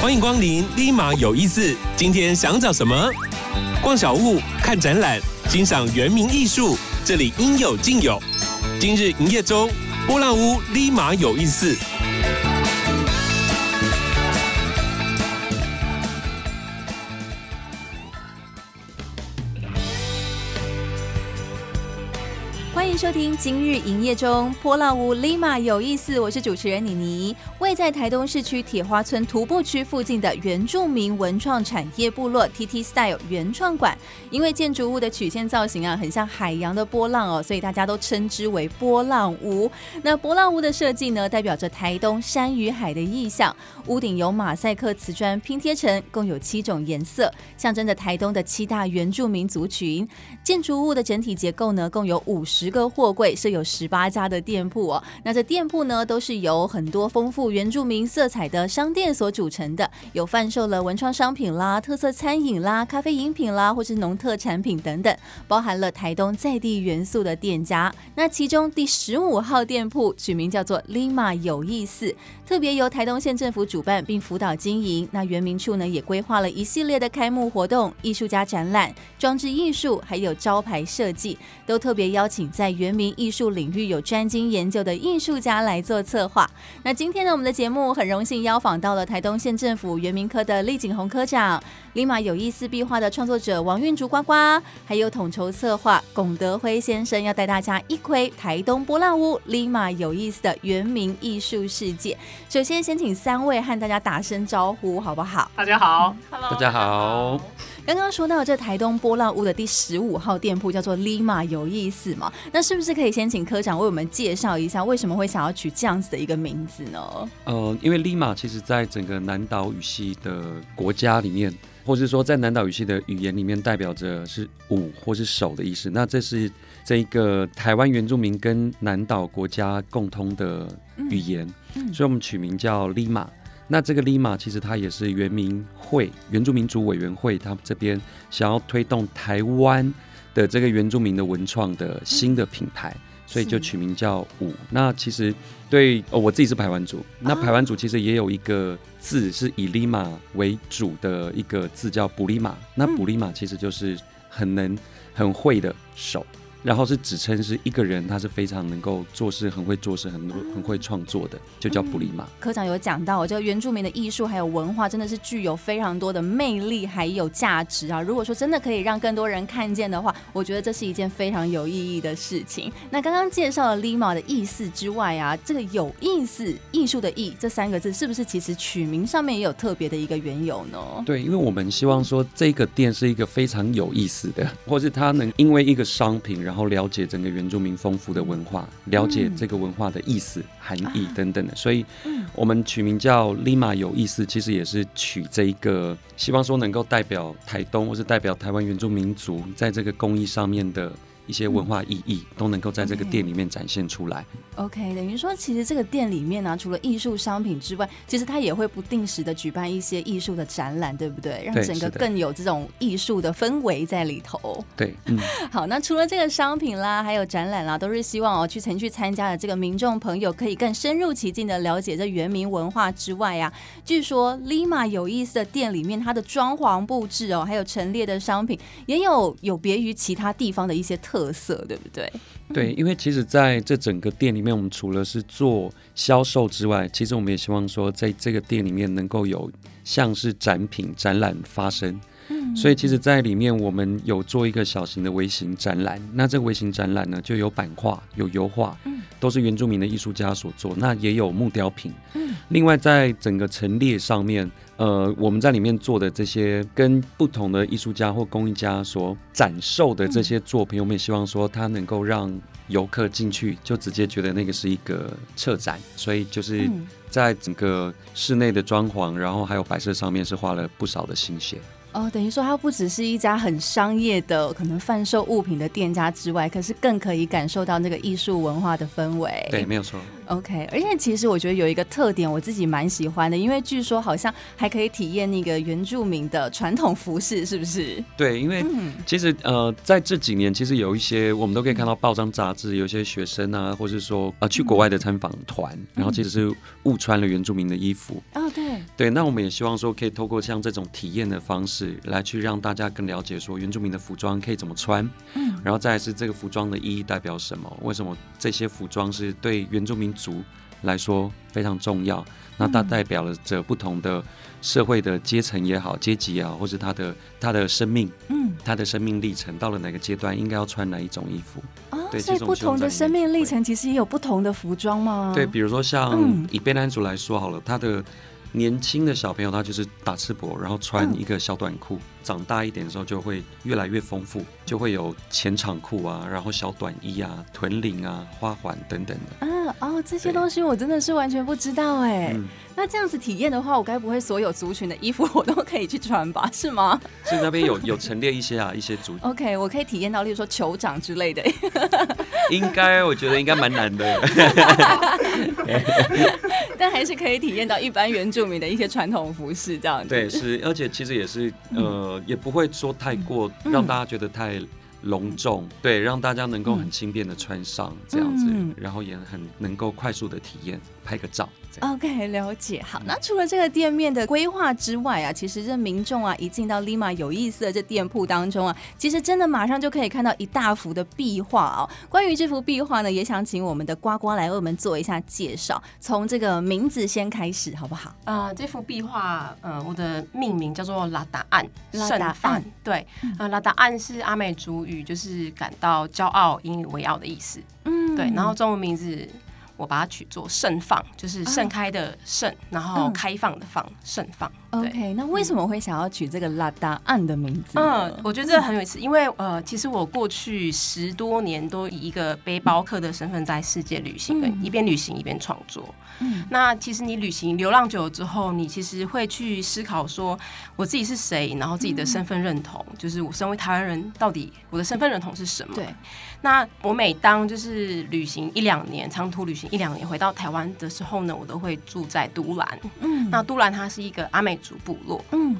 欢迎光临立马有意思。今天想找什么？逛小物、看展览、欣赏原民艺术，这里应有尽有。今日营业中，波浪屋立马有意思。收听今日营业中，波浪屋立马有意思。我是主持人妮妮。位在台东市区铁花村徒步区附近的原住民文创产业部落 TT Style 原创馆，因为建筑物的曲线造型啊，很像海洋的波浪哦，所以大家都称之为波浪屋。那波浪屋的设计呢，代表着台东山与海的意象。屋顶由马赛克瓷砖拼贴成，共有七种颜色，象征着台东的七大原住民族群。建筑物的整体结构呢，共有五十个。货柜设有十八家的店铺哦，那这店铺呢，都是由很多丰富原住民色彩的商店所组成的，有贩售了文创商品啦、特色餐饮啦、咖啡饮品啦，或是农特产品等等，包含了台东在地元素的店家。那其中第十五号店铺取名叫做 “Lima 有意思，特别由台东县政府主办并辅导经营。那原民处呢，也规划了一系列的开幕活动、艺术家展览、装置艺术，还有招牌设计，都特别邀请在原民艺术领域有专精研究的艺术家来做策划。那今天呢，我们的节目很荣幸邀访到了台东县政府原民科的厉景宏科长，立马有意思壁画的创作者王韵竹呱呱，还有统筹策划龚德辉先生，要带大家一窥台东波浪屋立马有意思的原民艺术世界。首先，先请三位和大家打声招呼，好不好？大家好，Hello，大家好。刚刚说到这台东波浪屋的第十五号店铺叫做 Lima 有意思嘛？那是不是可以先请科长为我们介绍一下，为什么会想要取这样子的一个名字呢？呃，因为 Lima 其实在整个南岛语系的国家里面，或是说在南岛语系的语言里面，代表着是五或是手的意思。那这是这一个台湾原住民跟南岛国家共通的语言，嗯嗯、所以我们取名叫立马。那这个 Lima 其实它也是原民会原住民族委员会，他们这边想要推动台湾的这个原住民的文创的新的品牌，所以就取名叫五。那其实对哦，我自己是排湾族，那排湾族其实也有一个字是以 Lima 为主的一个字叫卜里马，那卜里马其实就是很能很会的手。然后是指称是一个人，他是非常能够做事，很会做事，很很会创作的，就叫布里玛。科长有讲到，这个原住民的艺术还有文化，真的是具有非常多的魅力还有价值啊！如果说真的可以让更多人看见的话，我觉得这是一件非常有意义的事情。那刚刚介绍了 “lima” 的意思之外啊，这个有意思艺术的意这三个字，是不是其实取名上面也有特别的一个缘由呢？对，因为我们希望说这个店是一个非常有意思的，或是它能因为一个商品。然后了解整个原住民丰富的文化，了解这个文化的意思、含义等等的，所以，我们取名叫 Lima 有意思，其实也是取这一个，希望说能够代表台东，或是代表台湾原住民族在这个工艺上面的。一些文化意义都能够在这个店里面展现出来。OK，等于说，其实这个店里面呢、啊，除了艺术商品之外，其实它也会不定时的举办一些艺术的展览，对不对？让整个更有这种艺术的氛围在里头。对，嗯。好，那除了这个商品啦，还有展览啦，都是希望哦，去曾去参加的这个民众朋友可以更深入其境的了解这原民文化之外啊，据说 Lima 有意思的店里面，它的装潢布置哦，还有陈列的商品，也有有别于其他地方的一些特。特色对不对？对，因为其实在这整个店里面，我们除了是做销售之外，其实我们也希望说，在这个店里面能够有像是展品展览发生。嗯，所以其实，在里面我们有做一个小型的微型展览。那这个微型展览呢，就有版画、有油画，都是原住民的艺术家所做。那也有木雕品。嗯，另外在整个陈列上面。呃，我们在里面做的这些跟不同的艺术家或工艺家所展售的这些作品，我们也希望说它能够让游客进去就直接觉得那个是一个策展，所以就是在整个室内的装潢，然后还有摆设上面是花了不少的心血。哦，等于说它不只是一家很商业的可能贩售物品的店家之外，可是更可以感受到那个艺术文化的氛围。对，没有错。OK，而且其实我觉得有一个特点，我自己蛮喜欢的，因为据说好像还可以体验那个原住民的传统服饰，是不是？对，因为其实呃，在这几年，其实有一些我们都可以看到报章杂志，有一些学生啊，或是说啊去国外的参访团，然后其实是误穿了原住民的衣服。哦，对。对，那我们也希望说，可以透过像这种体验的方式，来去让大家更了解说原住民的服装可以怎么穿，嗯，然后再来是这个服装的意义代表什么？为什么这些服装是对原住民族来说非常重要，那它代表了着不同的社会的阶层也好，阶级也好，或是他的他的生命，嗯，他的生命历程到了哪个阶段，应该要穿哪一种衣服？哦，对，所以不同的生命历程其实也有不同的服装吗？对，比如说像以贝南族来说好了，他的年轻的小朋友他就是打赤膊，然后穿一个小短裤。长大一点的时候就会越来越丰富，就会有前场裤啊，然后小短衣啊、臀领啊、花环等等的。啊哦，这些东西我真的是完全不知道哎。嗯、那这样子体验的话，我该不会所有族群的衣服 我都可以去穿吧？是吗？所以那边有有陈列一些啊，一些族群。OK，我可以体验到，例如说酋长之类的。应该，我觉得应该蛮难的。但还是可以体验到一般原住民的一些传统服饰这样子。对，是，而且其实也是呃。也不会说太过，让大家觉得太隆重，嗯、对，让大家能够很轻便的穿上这样子，嗯、然后也很能够快速的体验，拍个照。OK，了解。好，那除了这个店面的规划之外啊，其实这民众啊一进到 Lima 有意思的这店铺当中啊，其实真的马上就可以看到一大幅的壁画哦。关于这幅壁画呢，也想请我们的呱呱来为我们做一下介绍。从这个名字先开始，好不好？啊、呃，这幅壁画，呃，我的命名叫做拉达岸，拉达岸。对，啊、呃，拉达岸是阿美族语，就是感到骄傲、引以为傲的意思。嗯，对。然后中文名字。我把它取作盛放，就是盛开的盛，啊、然后开放的放，盛放。OK，那为什么会想要取这个拉达案的名字？嗯，我觉得这个很有意思，因为呃，其实我过去十多年都以一个背包客的身份在世界旅行，嗯、一边旅行一边创作。嗯，那其实你旅行流浪久了之后，你其实会去思考说，我自己是谁，然后自己的身份认同，嗯、就是我身为台湾人，到底我的身份认同是什么？对。那我每当就是旅行一两年，长途旅行一两年回到台湾的时候呢，我都会住在都兰。嗯，那都兰它是一个阿美族部落。嗯，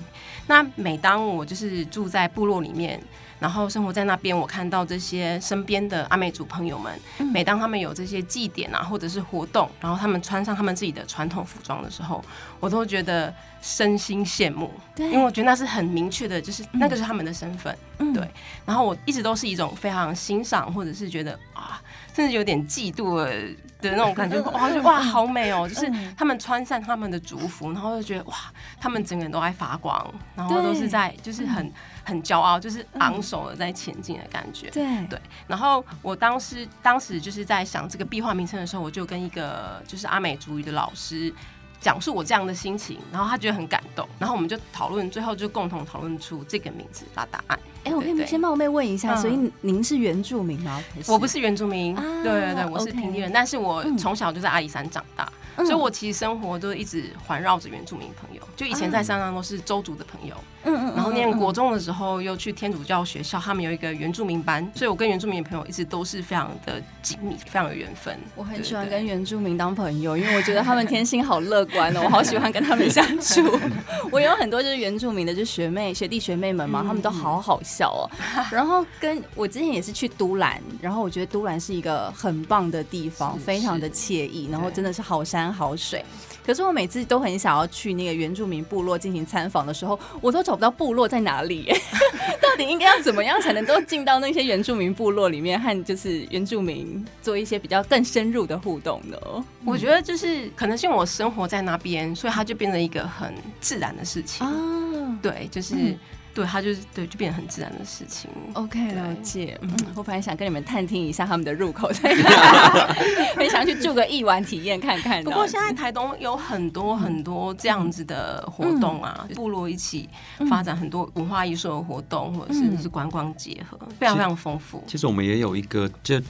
那每当我就是住在部落里面。然后生活在那边，我看到这些身边的阿美族朋友们，每当他们有这些祭典啊，或者是活动，然后他们穿上他们自己的传统服装的时候，我都觉得身心羡慕。对，因为我觉得那是很明确的，就是那个是他们的身份。嗯，对。然后我一直都是一种非常欣赏，或者是觉得啊，甚至有点嫉妒的的那种感觉。哇，就哇，好美哦！就是他们穿上他们的族服，然后就觉得哇，他们整个人都在发光，然后都是在就是很。很骄傲，就是昂首的在前进的感觉。对、嗯、对。然后我当时当时就是在想这个壁画名称的时候，我就跟一个就是阿美族语的老师讲述我这样的心情，然后他觉得很感动，然后我们就讨论，最后就共同讨论出这个名字拉答案。哎，我可以先冒昧问一下，所以您是原住民吗？我不是原住民，对对对，我是平地人，但是我从小就在阿里山长大。所以，我其实生活都一直环绕着原住民朋友。就以前在山上都是周族的朋友，嗯嗯，然后念国中的时候又去天主教学校，他们有一个原住民班，所以我跟原住民的朋友一直都是非常的紧密，非常有缘分。我很喜欢跟原住民当朋友，因为我觉得他们天性好乐观哦，我好喜欢跟他们相处。我有很多就是原住民的，就学妹、学弟、学妹们嘛，他们都好好笑哦。然后跟我之前也是去都兰，然后我觉得都兰是一个很棒的地方，非常的惬意，然后真的是好山。好水，可是我每次都很想要去那个原住民部落进行参访的时候，我都找不到部落在哪里。到底应该要怎么样才能够进到那些原住民部落里面，和就是原住民做一些比较更深入的互动呢？我觉得就是可能是因为我生活在那边，所以它就变成一个很自然的事情啊。对，就是。嗯对，他就是对，就变得很自然的事情。OK，了解。嗯，我本来想跟你们探听一下他们的入口在哪，很想去住个一晚体验看看。不过现在台东有很多很多这样子的活动啊，部落一起发展很多文化艺术的活动，或者是是观光结合，非常非常丰富。其实我们也有一个，就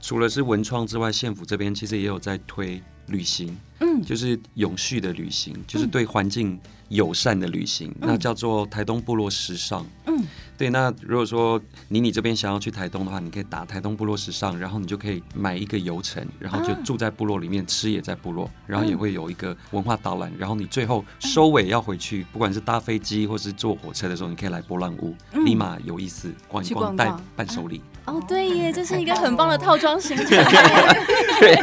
除了是文创之外，县府这边其实也有在推旅行。嗯，就是永续的旅行，就是对环境友善的旅行，嗯、那叫做台东部落时尚。嗯。对，那如果说妮妮这边想要去台东的话，你可以打台东部落时尚，然后你就可以买一个游程，然后就住在部落里面，啊、吃也在部落，然后也会有一个文化导览，然后你最后收尾要回去，不管是搭飞机或是坐火车的时候，你可以来波浪屋，嗯、立马有意思，逛一逛，带伴手礼。哦，对耶，这是一个很棒的套装行程。对。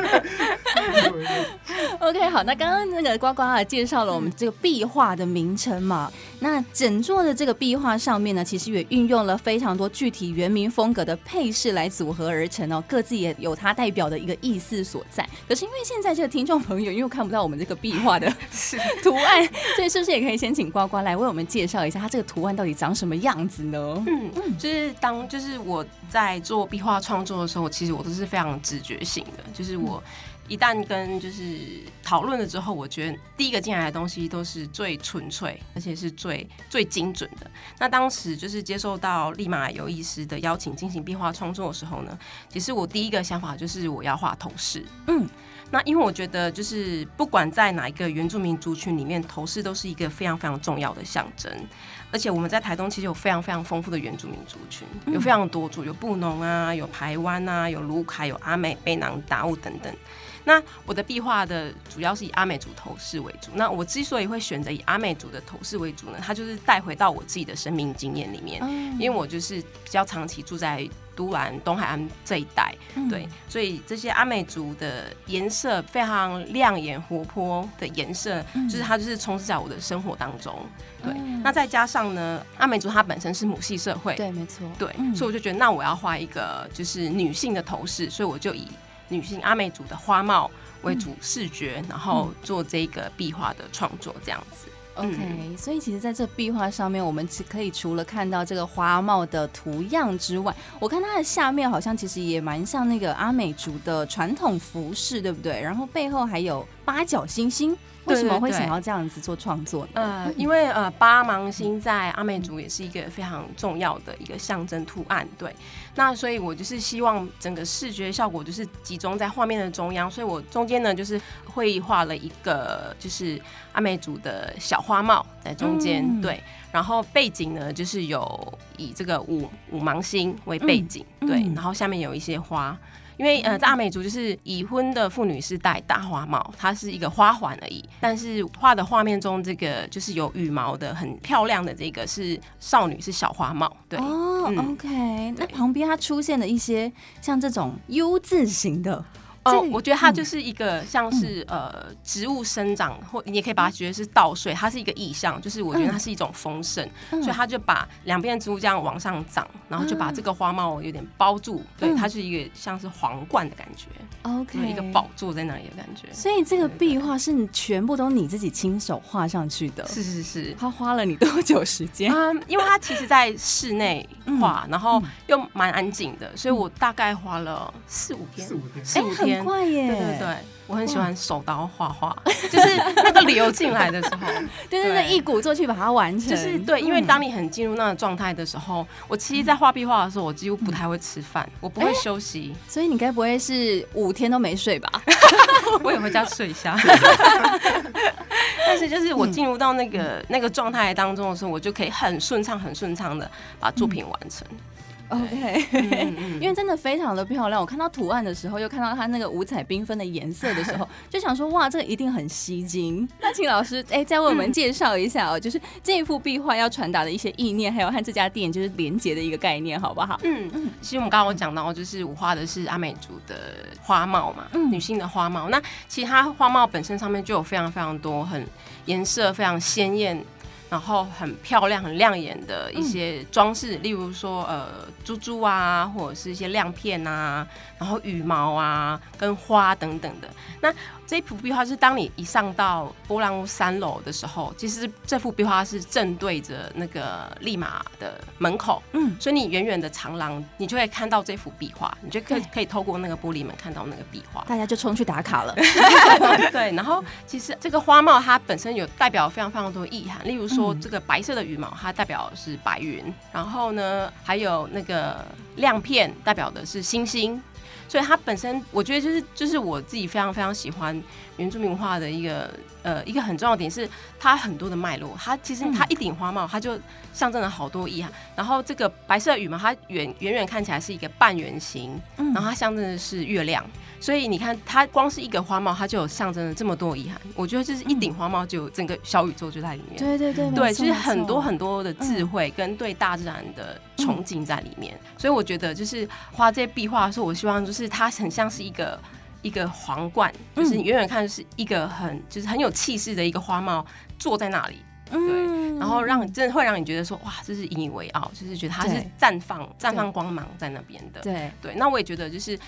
OK，好，那刚刚那个呱呱啊介绍了我们这个壁画的名称嘛，那整座的这个壁画上面呢，其实也运用了非常多具体原民风格的配饰来组合而成哦，各自也有它代表的一个意思所在。可是因为现在这个听众朋友又看不到我们这个壁画的 图案，所以是不是也可以先请呱呱来为我们介绍一下它这个图案到底长什么样子呢？嗯嗯，就是当就是我在做壁画创作的时候，其实我都是非常直觉性的，就是我。一旦跟就是讨论了之后，我觉得第一个进来的东西都是最纯粹，而且是最最精准的。那当时就是接受到立马有意思的邀请进行壁画创作的时候呢，其实我第一个想法就是我要画头饰。嗯，那因为我觉得就是不管在哪一个原住民族群里面，头饰都是一个非常非常重要的象征。而且我们在台东其实有非常非常丰富的原住民族群，有非常多族，有布农啊，有排湾啊，有卢凯，有阿美、卑南、达悟等等。那我的壁画的主要是以阿美族头饰为主。那我之所以会选择以阿美族的头饰为主呢，它就是带回到我自己的生命经验里面，因为我就是比较长期住在都兰东海岸这一带，对，所以这些阿美族的颜色非常亮眼活泼的颜色，就是它就是充斥在我的生活当中。对，那再加上呢，阿美族它本身是母系社会，对，没错，对，所以我就觉得那我要画一个就是女性的头饰，所以我就以。女性阿美族的花帽为主视觉，嗯、然后做这个壁画的创作，这样子。OK，、嗯、所以其实在这壁画上面，我们只可以除了看到这个花帽的图样之外，我看它的下面好像其实也蛮像那个阿美族的传统服饰，对不对？然后背后还有八角星星。为什么会想要这样子做创作呢？呃，因为呃，八芒星在阿美族也是一个非常重要的一个象征图案，对。那所以我就是希望整个视觉效果就是集中在画面的中央，所以我中间呢就是绘画了一个就是阿美族的小花帽在中间，嗯、对。然后背景呢就是有以这个五五芒星为背景，嗯、对。然后下面有一些花。因为呃，在阿美族就是已婚的妇女是戴大花帽，它是一个花环而已。但是画的画面中，这个就是有羽毛的很漂亮的这个是少女，是小花帽。对哦、嗯、，OK。那旁边它出现了一些像这种 U 字形的。哦，我觉得它就是一个像是呃植物生长，或你也可以把它觉得是稻穗，它是一个意象，就是我觉得它是一种丰盛，所以它就把两边的植物这样往上长，然后就把这个花帽有点包住，对，它是一个像是皇冠的感觉，OK，一个宝座在那里的感觉。所以这个壁画是你全部都你自己亲手画上去的？是是是，它花了你多久时间？嗯，因为它其实在室内画，然后又蛮安静的，所以我大概花了四五天，四五天，四五天。很快耶！对对对，我很喜欢手刀画画，就是那个流进来的时候，对对对，一鼓作气把它完成。就是对，因为当你很进入那个状态的时候，我其实，在画壁画的时候，我几乎不太会吃饭，我不会休息。所以你该不会是五天都没睡吧？我也回家睡一下。但是就是我进入到那个那个状态当中的时候，我就可以很顺畅、很顺畅的把作品完成。OK，因为真的非常的漂亮。我看到图案的时候，又看到它那个五彩缤纷的颜色的时候，就想说哇，这个一定很吸睛。那请老师哎，再为我们介绍一下哦，就是这一幅壁画要传达的一些意念，还有和这家店就是连接的一个概念，好不好？嗯嗯。其实我们刚刚我讲到，就是我画的是阿美族的花帽嘛，嗯、女性的花帽。那其实它花帽本身上面就有非常非常多很颜色非常鲜艳。然后很漂亮、很亮眼的一些装饰，嗯、例如说呃珠珠啊，或者是一些亮片啊，然后羽毛啊，跟花等等的。那这一幅壁画是当你一上到波浪屋三楼的时候，其实这幅壁画是正对着那个立马的门口，嗯，所以你远远的长廊，你就会看到这幅壁画，你就可以可以透过那个玻璃门看到那个壁画，大家就冲去打卡了。对，然后其实这个花帽它本身有代表非常非常多意涵，例如说这个白色的羽毛，它代表是白云，然后呢还有那个亮片代表的是星星。所以它本身我觉得就是就是我自己非常非常喜欢原住民文化的一个呃一个很重要的点是它很多的脉络，它其实它一顶花帽，它就象征了好多意涵。然后这个白色羽毛，它远远远看起来是一个半圆形，然后它象征的是月亮。所以你看，它光是一个花帽，它就有象征了这么多遗憾。我觉得就是一顶花帽，就有整个小宇宙就在里面。对对对，对，其实很多很多的智慧跟对大自然的崇敬在里面。所以我觉得，就是画这些壁画的时候，我希望就是它很像是一个一个皇冠，就是你远远看是一个很就是很有气势的一个花帽坐在那里。对，然后让真的会让你觉得说，哇，这是引以为傲，就是觉得它是绽放绽放光芒在那边的。对对，那我也觉得就是。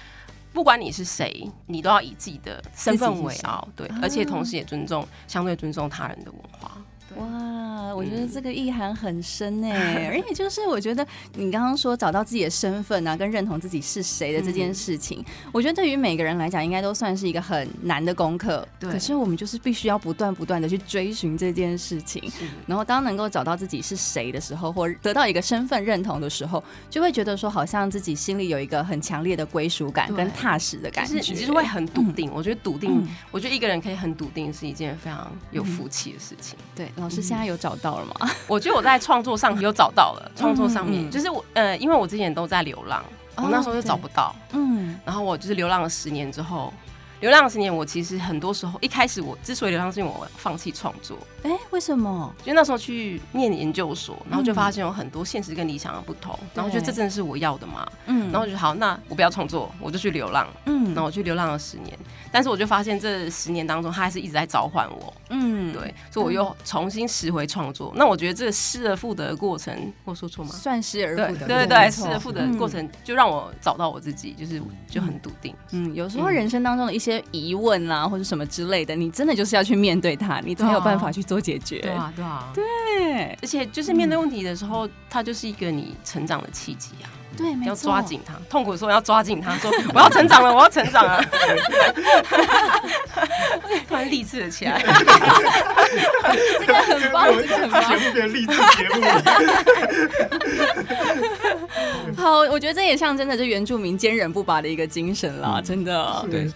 不管你是谁，你都要以自己的身份为傲，对，而且同时也尊重，相对尊重他人的文化。哇，我觉得这个意涵很深哎，而且就是我觉得你刚刚说找到自己的身份啊，跟认同自己是谁的这件事情，我觉得对于每个人来讲，应该都算是一个很难的功课。对，可是我们就是必须要不断不断的去追寻这件事情，然后当能够找到自己是谁的时候，或得到一个身份认同的时候，就会觉得说好像自己心里有一个很强烈的归属感跟踏实的感觉，其实会很笃定。我觉得笃定，我觉得一个人可以很笃定是一件非常有福气的事情。对。老师现在有找到了吗？我觉得我在创作上有找到了，创作上面就是我呃，因为我之前都在流浪，我那时候就找不到，嗯，然后我就是流浪了十年之后。流浪十年，我其实很多时候一开始我之所以流浪，是因为我放弃创作。哎、欸，为什么？就那时候去念研究所，然后就发现有很多现实跟理想的不同，嗯、然后觉得这真的是我要的嘛？嗯，然后我就好，那我不要创作，我就去流浪。嗯，然后我去流浪了十年，但是我就发现这十年当中，他还是一直在召唤我。嗯，对，所以我又重新拾回创作。嗯、那我觉得这个失而复得的过程，我说错吗？算失而复得。对对对，失而复得的过程就让我找到我自己，就是就很笃定。嗯，有时候人生当中的一些。些疑问啊，或者什么之类的，你真的就是要去面对它，你才有办法去做解决。对啊，对啊，对。而且就是面对问题的时候，它就是一个你成长的契机啊。对，要抓紧他。痛苦的时候要抓紧他，说我要成长了，我要成长了。突然励志了起来。这个很棒，这个很棒。节目变励志节目。好，我觉得这也象征着这原住民坚韧不拔的一个精神啦，真的。对。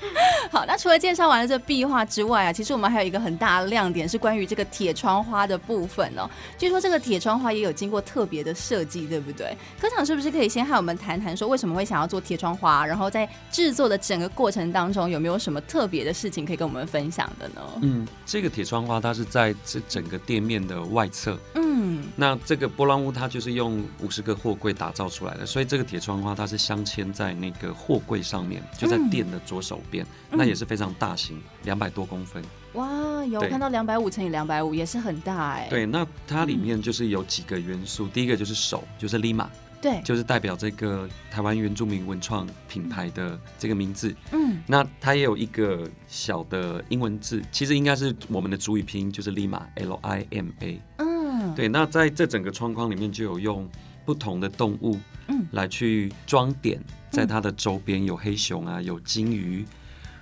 好，那除了介绍完了这壁画之外啊，其实我们还有一个很大的亮点是关于这个铁窗花的部分哦。据说这个铁窗花也有经过特别的设计，对不对？科长是不是可以先和我们谈谈说，为什么会想要做铁窗花？然后在制作的整个过程当中，有没有什么特别的事情可以跟我们分享的呢？嗯，这个铁窗花它是在这整个店面的外侧。嗯，那这个波浪屋它就是用五十个货柜打造出来的，所以这个铁窗花它是镶嵌在那个货柜上面，就在店的左手边。嗯、那也是非常大型，两百多公分。哇，有看到两百五乘以两百五，也是很大哎。对，那它里面就是有几个元素，嗯、第一个就是手，就是 Lima。对，就是代表这个台湾原住民文创品牌的这个名字。嗯，那它也有一个小的英文字，其实应该是我们的主语拼音，就是 Lima，L I M A。嗯，对。那在这整个窗框里面，就有用不同的动物，嗯，来去装点，在它的周边有黑熊啊，有金鱼，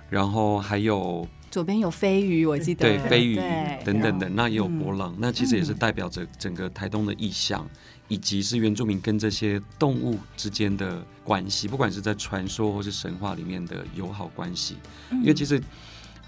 然后还有左边有飞鱼，我记得对飞鱼等等的，那也有波浪，那其实也是代表着整个台东的意象。以及是原住民跟这些动物之间的关系，不管是在传说或是神话里面的友好关系。因为其实，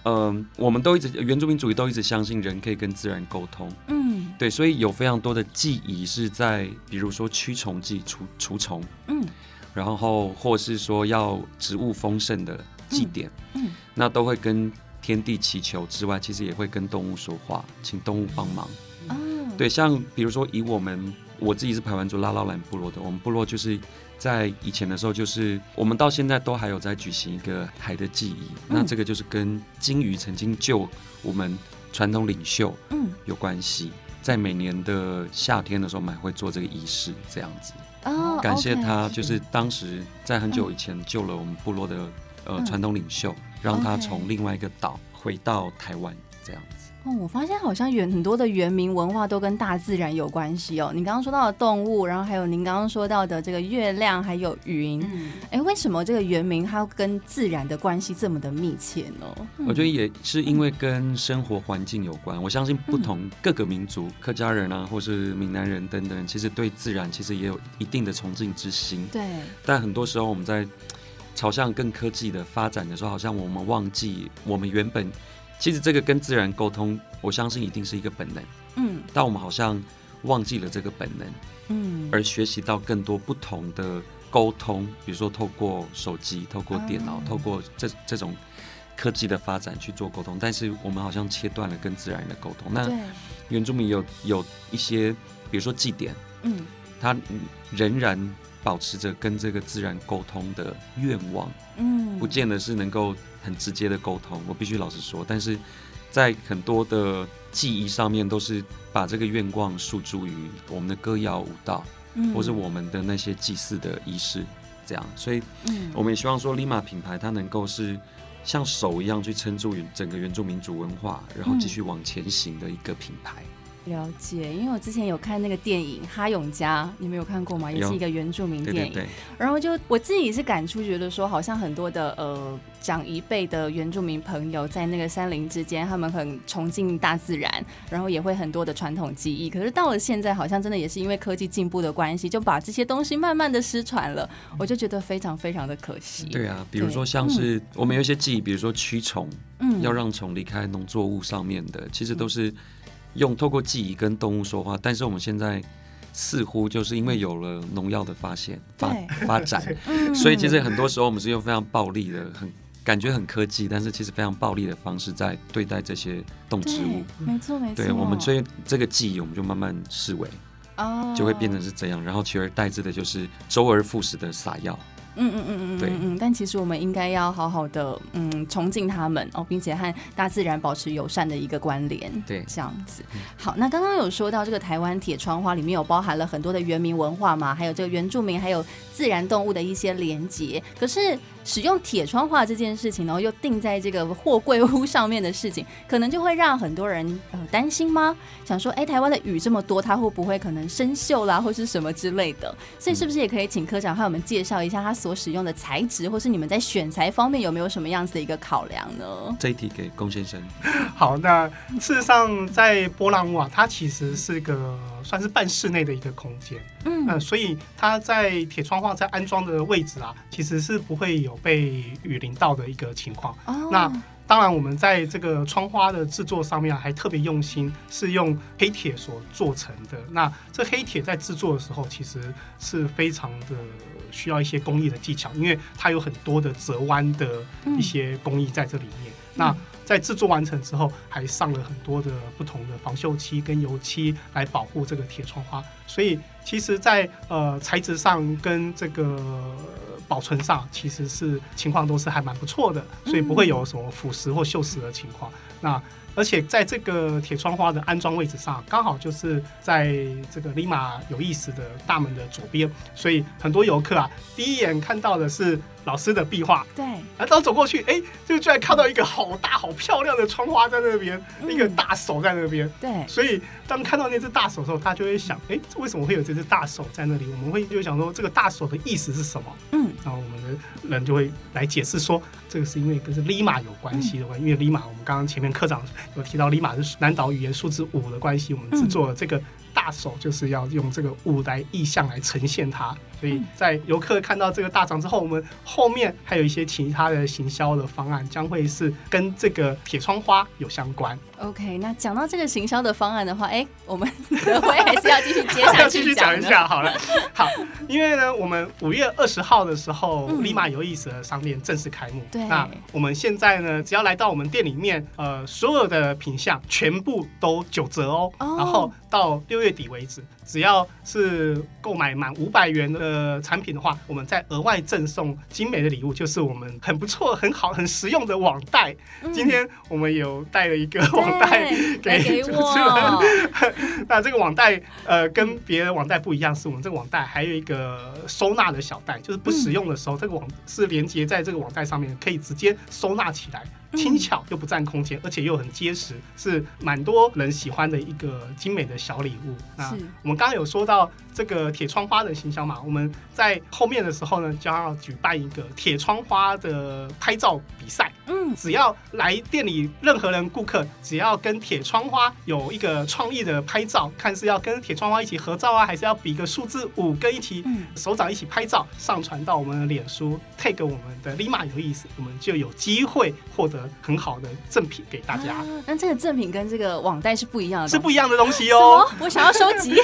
嗯、呃，我们都一直原住民主义都一直相信人可以跟自然沟通。嗯，对，所以有非常多的记忆是在，比如说驱虫剂、除除虫，嗯，然后或是说要植物丰盛的祭典，嗯，那都会跟天地祈求之外，其实也会跟动物说话，请动物帮忙。嗯，对，像比如说以我们。我自己是排湾族拉拉兰部落的，我们部落就是在以前的时候，就是我们到现在都还有在举行一个海的记忆，嗯、那这个就是跟鲸鱼曾经救我们传统领袖嗯。有关系，嗯、在每年的夏天的时候，我们还会做这个仪式，这样子。哦，感谢他就是当时在很久以前救了我们部落的呃传统领袖，嗯、让他从另外一个岛回到台湾这样子。哦，我发现好像原很多的原民文化都跟大自然有关系哦。你刚刚说到的动物，然后还有您刚刚说到的这个月亮，还有云。哎、嗯，为什么这个原民它跟自然的关系这么的密切呢？我觉得也是因为跟生活环境有关。我相信不同各个民族，嗯、客家人啊，或是闽南人等等，其实对自然其实也有一定的崇敬之心。对。但很多时候我们在 朝向更科技的发展的时候，好像我们忘记我们原本其实这个跟自然沟通，我相信一定是一个本能。嗯，但我们好像忘记了这个本能。嗯，而学习到更多不同的沟通，比如说透过手机、透过电脑、透过这这种科技的发展去做沟通，但是我们好像切断了跟自然的沟通。那原住民有有一些，比如说祭典，嗯，他仍然保持着跟这个自然沟通的愿望，嗯，不见得是能够很直接的沟通。我必须老实说，但是在很多的记忆上面，都是把这个愿望诉诸于我们的歌谣舞蹈，嗯，或是我们的那些祭祀的仪式，这样。所以，嗯，我们也希望说，Lima 品牌它能够是像手一样去撑住整个原住民族文化，然后继续往前行的一个品牌。了解，因为我之前有看那个电影《哈永家》，你们有看过吗？也是一个原住民电影。对对对。然后就我自己是感触，觉得说好像很多的呃长一辈的原住民朋友在那个山林之间，他们很崇敬大自然，然后也会很多的传统技艺。可是到了现在，好像真的也是因为科技进步的关系，就把这些东西慢慢的失传了。我就觉得非常非常的可惜。对啊，比如说像是我们有一些技艺，比如说驱虫，嗯，要让虫离开农作物上面的，其实都是。用透过记忆跟动物说话，但是我们现在似乎就是因为有了农药的发现发发展，所以其实很多时候我们是用非常暴力的、很感觉很科技，但是其实非常暴力的方式在对待这些动植物。没错没错，对我们追这个记忆我们就慢慢式微，就会变成是这样，然后取而代之的就是周而复始的撒药。嗯嗯嗯嗯嗯，对嗯，但其实我们应该要好好的嗯崇敬他们哦，并且和大自然保持友善的一个关联。对，这样子。好，那刚刚有说到这个台湾铁窗花里面有包含了很多的原民文化嘛，还有这个原住民，还有自然动物的一些连结。可是使用铁窗画这件事情，然后又定在这个货柜屋上面的事情，可能就会让很多人呃担心吗？想说，哎，台湾的雨这么多，它会不会可能生锈啦，或是什么之类的？所以是不是也可以请科长和我们介绍一下他所使用的材质，或是你们在选材方面有没有什么样子的一个考量呢？这一题给龚先生。好，那事实上在波浪屋啊，它其实是个算是半室内的一个空间，嗯、呃，所以它在铁窗花在安装的位置啊，其实是不会有被雨淋到的一个情况。哦、那当然，我们在这个窗花的制作上面还特别用心，是用黑铁所做成的。那这黑铁在制作的时候，其实是非常的需要一些工艺的技巧，因为它有很多的折弯的一些工艺在这里面。嗯、那在制作完成之后，还上了很多的不同的防锈漆跟油漆来保护这个铁窗花。所以，其实在，呃材质上跟这个。保存上其实是情况都是还蛮不错的，所以不会有什么腐蚀或锈蚀的情况。那而且在这个铁窗花的安装位置上，刚好就是在这个 Lima 有意思的大门的左边，所以很多游客啊，第一眼看到的是老师的壁画，对，然后走过去，哎，就居然看到一个好大好漂亮的窗花在那边，嗯、一个大手在那边，对，所以当看到那只大手的时候，他就会想，哎，为什么会有这只大手在那里？我们会就想说，这个大手的意思是什么？嗯，然后我们的人就会来解释说，这个是因为跟是 Lima 有关系的关系，嗯、因为 Lima 我们刚刚前面课长有提到，Lima 是南岛语言数字五的关系，我们制作了这个大手，就是要用这个舞来意象来呈现它。所以在游客看到这个大场之后，我们后面还有一些其他的行销的方案，将会是跟这个铁窗花有相关。OK，那讲到这个行销的方案的话，哎、欸，我们 德辉还是要继续接下去 继续讲一下好了。好，因为呢，我们五月二十号的时候，Lima 有意思的商店正式开幕。那我们现在呢，只要来到我们店里面，呃，所有的品项全部都九折哦。哦然后到六月底为止。只要是购买满五百元的产品的话，我们再额外赠送精美的礼物，就是我们很不错、很好、很实用的网袋。嗯、今天我们有带了一个网袋给主持人。那这个网袋呃，跟别的网袋不一样，是我们这个网袋还有一个收纳的小袋，就是不使用的时候，嗯、这个网是连接在这个网袋上面，可以直接收纳起来。轻巧又不占空间，而且又很结实，是蛮多人喜欢的一个精美的小礼物。那我们刚有说到这个铁窗花的形象嘛，我们在后面的时候呢，将要举办一个铁窗花的拍照比赛。嗯，只要来店里，任何人顾客只要跟铁窗花有一个创意的拍照，看是要跟铁窗花一起合照啊，还是要比个数字五跟一起手掌一起拍照，上传到我们的脸书，tag 我们的 Lima 有意思，我们就有机会获得很好的赠品给大家。那、啊、这个赠品跟这个网贷是不一样的，是不一样的东西哦。我想要收集。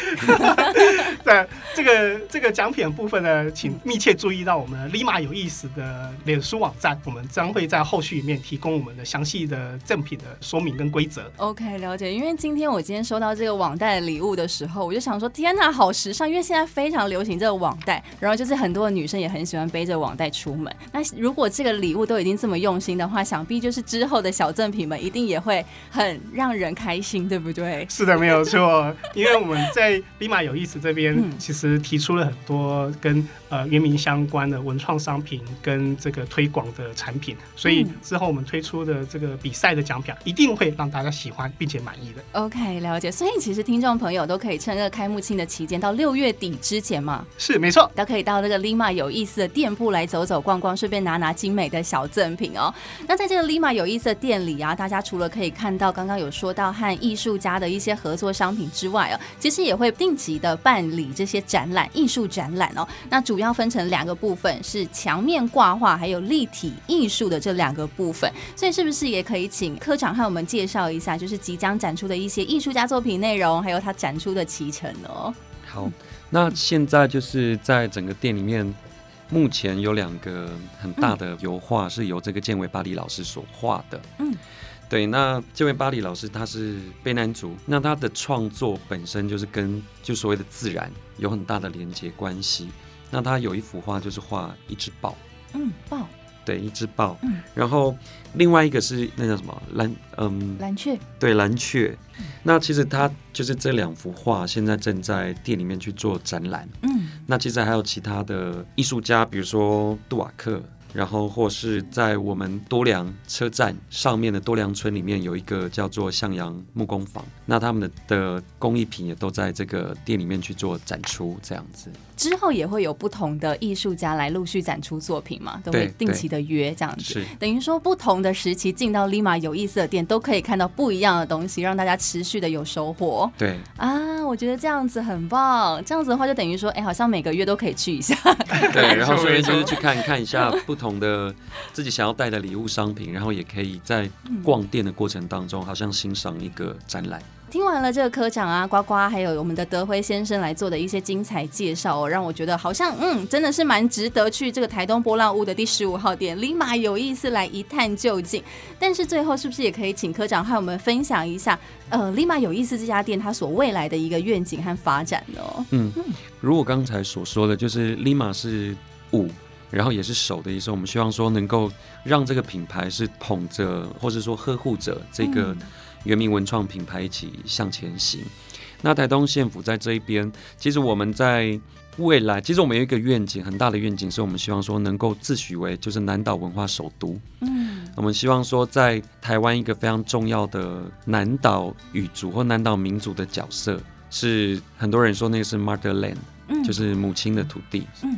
对，这个这个奖品的部分呢，请密切注意到我们 Lima 有意思的脸书网站，我们将会在后续里面提供我们的详细的赠品的说明跟规则。OK，了解。因为今天我今天收到这个网袋的礼物的时候，我就想说，天哪，好时尚！因为现在非常流行这个网袋，然后就是很多的女生也很喜欢背着网袋出门。那如果这个礼物都已经这么用心的话，想必就是之后的小赠品们一定也会很让人开心，对不对？是的，没有错。因为我们在 Lima 有意思这边，其实提出了很多跟呃原民相关的文创商品跟这个推广的产品，所以之后我们推出的这个比赛的奖品一定会让大家喜欢并且满意的。OK，了解。所以其实听众朋友都可以趁这个开幕庆的期间，到六月底之前嘛，是没错，都可以到那个 Lima 有意思的店铺来走走逛逛，顺便拿拿精美的小赠品哦。那在这个 Lima 有意思的店里啊，大家除了可以看到刚刚有说到和艺术家的一些合作商品之外哦，其实也会定期的办理这些展览、艺术展览哦。那主要分成两个部分，是墙面挂画还有立体艺术的这两个部分。所以是不是也可以请科长和我们介绍一下，就是即将展出的一些艺术家作品内容，还有他展出的期程哦？好，那现在就是在整个店里面，目前有两个很大的油画是由这个建伟巴里老师所画的。嗯。对，那建伟巴里老师他是卑南族，那他的创作本身就是跟就所谓的自然有很大的连接关系。那他有一幅画就是画一只豹，嗯，豹，对，一只豹，嗯，然后另外一个是那叫什么蓝，嗯，蓝雀，对，蓝雀。那其实它就是这两幅画现在正在店里面去做展览，嗯，那其实还有其他的艺术家，比如说杜瓦克。然后，或是在我们多良车站上面的多良村里面，有一个叫做向阳木工坊，那他们的的工艺品也都在这个店里面去做展出，这样子。之后也会有不同的艺术家来陆续展出作品嘛，都会定期的约这样子。是，等于说不同的时期进到 Lima 有意思的店，都可以看到不一样的东西，让大家持续的有收获。对啊，我觉得这样子很棒。这样子的话，就等于说，哎，好像每个月都可以去一下。对，然后顺便就是去看看一下不同的自己想要带的礼物商品，然后也可以在逛店的过程当中，好像欣赏一个展览。听完了这个科长啊，呱呱，还有我们的德辉先生来做的一些精彩介绍哦，让我觉得好像嗯，真的是蛮值得去这个台东波浪屋的第十五号店 Lima 有意思来一探究竟。但是最后是不是也可以请科长和我们分享一下，呃，Lima 有意思这家店它所未来的一个愿景和发展呢？嗯，如果刚才所说的，就是 Lima 是五，然后也是手的意思，我们希望说能够让这个品牌是捧着，或者说呵护着这个。嗯原名文创品牌一起向前行。那台东县府在这一边，其实我们在未来，其实我们有一个愿景，很大的愿景，是我们希望说能够自诩为就是南岛文化首都。嗯，我们希望说在台湾一个非常重要的南岛语族或南岛民族的角色，是很多人说那个是 Motherland，就是母亲的土地。嗯，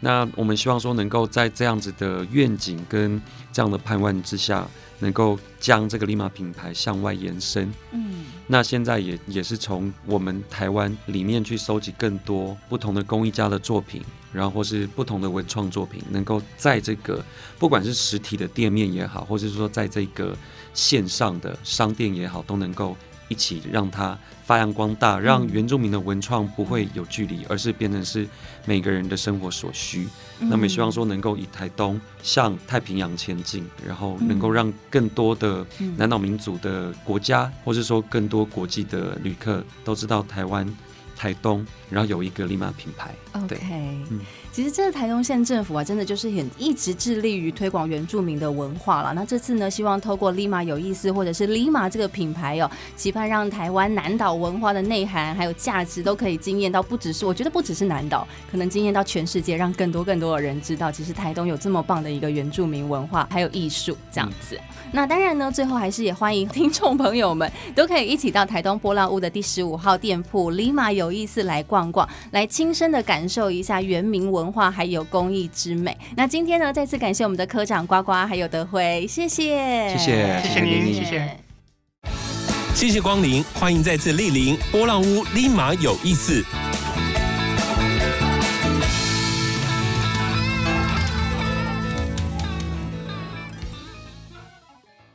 那我们希望说能够在这样子的愿景跟这样的盼望之下。能够将这个 Lima 品牌向外延伸，嗯，那现在也也是从我们台湾里面去收集更多不同的工艺家的作品，然后或是不同的文创作品，能够在这个不管是实体的店面也好，或是说在这个线上的商店也好，都能够一起让它发扬光大，让原住民的文创不会有距离，而是变成是每个人的生活所需。那么也希望说能够以台东向太平洋前进，然后能够让更多的南岛民族的国家，或是说更多国际的旅客都知道台湾。台东，然后有一个 Lima 品牌。OK，嗯，其实这个台东县政府啊，真的就是很一直致力于推广原住民的文化了。那这次呢，希望透过 Lima 有意思，或者是 Lima 这个品牌哦，期盼让台湾南岛文化的内涵还有价值都可以惊艳到，不只是我觉得不只是南岛，可能惊艳到全世界，让更多更多的人知道，其实台东有这么棒的一个原住民文化还有艺术这样子。嗯那当然呢，最后还是也欢迎听众朋友们都可以一起到台东波浪屋的第十五号店铺 Lima 有有意思来逛逛，来亲身的感受一下原民文化还有工艺之美。那今天呢，再次感谢我们的科长呱呱还有德辉，谢谢，谢谢，谢谢您，谢谢，谢谢光临，欢迎再次莅临波浪屋 Lima 有意思。